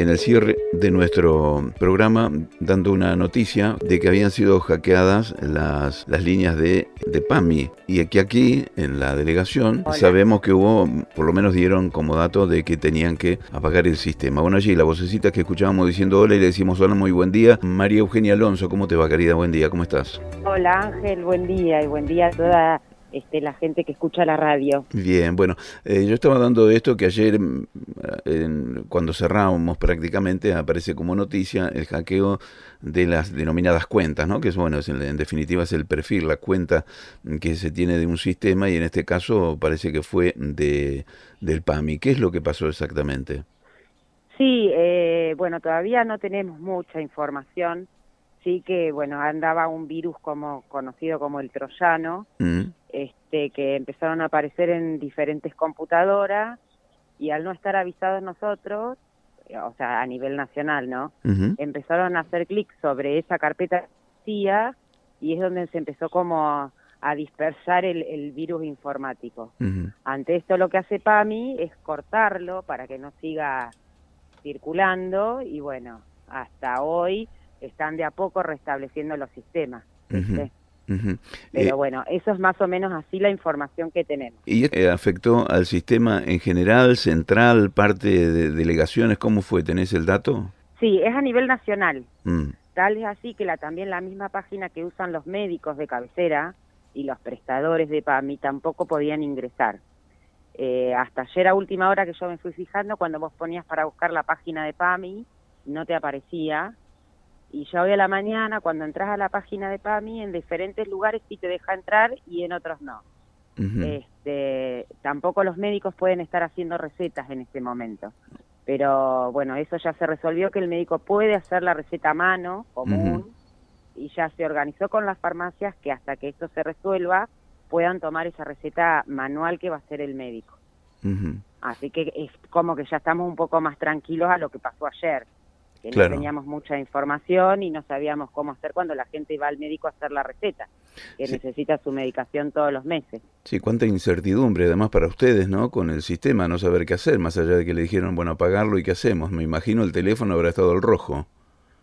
en el cierre de nuestro programa dando una noticia de que habían sido hackeadas las, las líneas de, de PAMI y que aquí en la delegación sabemos que hubo, por lo menos dieron como dato de que tenían que apagar el sistema. Bueno, allí la vocecita que escuchábamos diciendo hola y le decimos hola, muy buen día. María Eugenia Alonso, ¿cómo te va querida? Buen día, ¿cómo estás? Hola Ángel, buen día y buen día a toda este, la gente que escucha la radio. Bien, bueno, eh, yo estaba dando esto que ayer, mm, cuando cerramos prácticamente, aparece como noticia el hackeo de las denominadas cuentas, ¿no? Que es, bueno, en definitiva es el perfil, la cuenta que se tiene de un sistema y en este caso parece que fue de, del PAMI. ¿Qué es lo que pasó exactamente? Sí, eh, bueno, todavía no tenemos mucha información. Sí que, bueno, andaba un virus como conocido como el troyano, mm este, que empezaron a aparecer en diferentes computadoras y al no estar avisados nosotros, o sea, a nivel nacional, ¿no? Empezaron a hacer clic sobre esa carpeta y es donde se empezó como a dispersar el, virus informático. Ante esto lo que hace PAMI es cortarlo para que no siga circulando y bueno, hasta hoy están de a poco restableciendo los sistemas. Pero eh, bueno, eso es más o menos así la información que tenemos. ¿Y afectó al sistema en general, central, parte de delegaciones? ¿Cómo fue? ¿Tenés el dato? Sí, es a nivel nacional. Mm. Tal es así que la, también la misma página que usan los médicos de cabecera y los prestadores de PAMI tampoco podían ingresar. Eh, hasta ayer a última hora que yo me fui fijando, cuando vos ponías para buscar la página de PAMI, no te aparecía y ya hoy a la mañana, cuando entras a la página de PAMI, en diferentes lugares sí te deja entrar y en otros no. este, tampoco los médicos pueden estar haciendo recetas en este momento. Pero bueno, eso ya se resolvió que el médico puede hacer la receta a mano, común, y ya se organizó con las farmacias que hasta que esto se resuelva puedan tomar esa receta manual que va a hacer el médico. Así que es como que ya estamos un poco más tranquilos a lo que pasó ayer que no teníamos mucha información y no sabíamos cómo hacer cuando la gente va al médico a hacer la receta, que necesita su medicación todos los meses. Sí, cuánta incertidumbre además para ustedes, ¿no? Con el sistema, no saber qué hacer, más allá de que le dijeron, bueno, apagarlo y qué hacemos. Me imagino el teléfono habrá estado al rojo.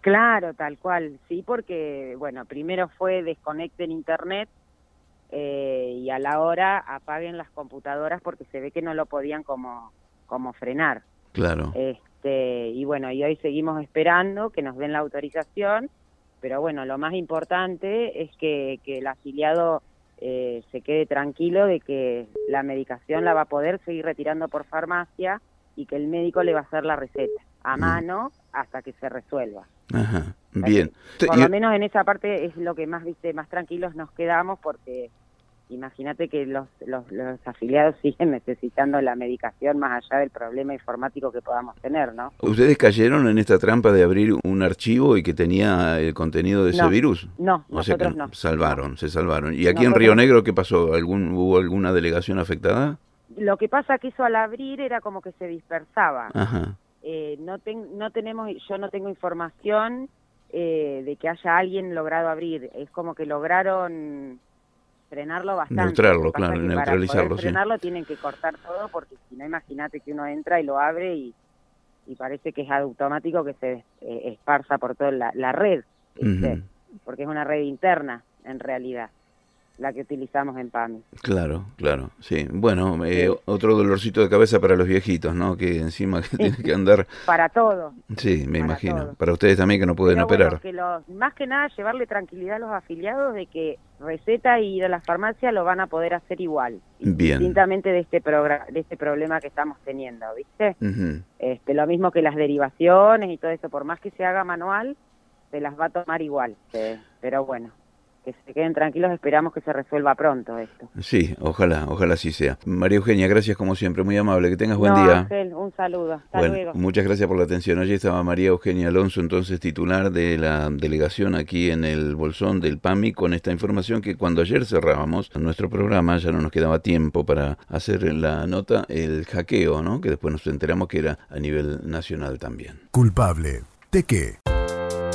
Claro, tal cual, sí, porque, bueno, primero fue desconecten internet eh, y a la hora apaguen las computadoras porque se ve que no lo podían como, como frenar. Claro. Este, y bueno, y hoy seguimos esperando que nos den la autorización, pero bueno, lo más importante es que, el afiliado eh, se quede tranquilo de que la medicación la va a poder seguir retirando por farmacia y que el médico le va a hacer la receta a mano hasta que se resuelva. Ajá, bien. Por lo menos en esa parte es lo que más, viste, más tranquilos nos quedamos porque imagínate que los, los, afiliados siguen necesitando la medicación más allá del problema informático que podamos tener, ¿no? ¿Ustedes cayeron en esta trampa de abrir un archivo y que tenía el contenido de ese virus? No, nosotros no. Salvaron, se salvaron. ¿Y aquí en Río Negro qué pasó? ¿Algún, ¿Hubo alguna delegación afectada? Lo que pasa que eso al abrir era como que se dispersaba. Ajá. Eh, no, no tenemos, yo no tengo información eh, de que haya alguien logrado abrir. Es como que lograron frenarlo bastante. Neutrarlo, claro, neutralizarlo. Para frenarlo tienen que cortar todo porque si no, imagínate que uno entra y lo abre y, y parece que es automático que se eh, esparza por toda la, red, porque es una red interna en realidad la que utilizamos en PAMI. Claro, claro, sí. Bueno, eh, otro dolorcito de cabeza para los viejitos, ¿no? Que encima que tienen que andar... para todo. Sí, me imagino. Para ustedes también que no pueden operar. que más que nada llevarle tranquilidad a los afiliados de que receta y ir a la farmacia lo van a poder hacer igual. Bien. Distintamente de este, de este problema que estamos teniendo, ¿viste? este, lo mismo que las derivaciones y todo eso, por más que se haga manual, se las va a tomar igual. Pero bueno, que se queden tranquilos, esperamos que se resuelva pronto esto. Sí, ojalá, ojalá así sea. María Eugenia, gracias como siempre, muy amable, que tengas buen día. Ángel, un saludo, hasta luego. Muchas gracias por la atención. Allí estaba María Eugenia Alonso, entonces titular de la delegación aquí en el Bolsón del PAMI, con esta información que cuando ayer cerrábamos nuestro programa ya no nos quedaba tiempo para hacer la nota, el hackeo, ¿no? que después nos enteramos que era a nivel nacional también. Culpable de qué?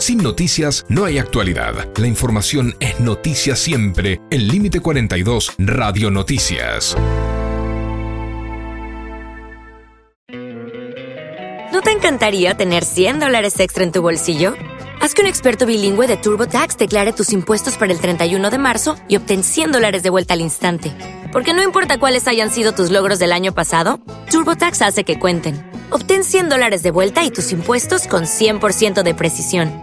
Sin noticias no hay actualidad. La información es noticia siempre. El límite 42, Radio Noticias. ¿No te encantaría tener 100 dólares extra en tu bolsillo? Haz que un experto bilingüe de TurboTax declare tus impuestos para el 31 de marzo y obtén 100 dólares de vuelta al instante. Porque no importa cuáles hayan sido tus logros del año pasado, TurboTax hace que cuenten Obtén 100 dólares de vuelta y tus impuestos con 100% de precisión,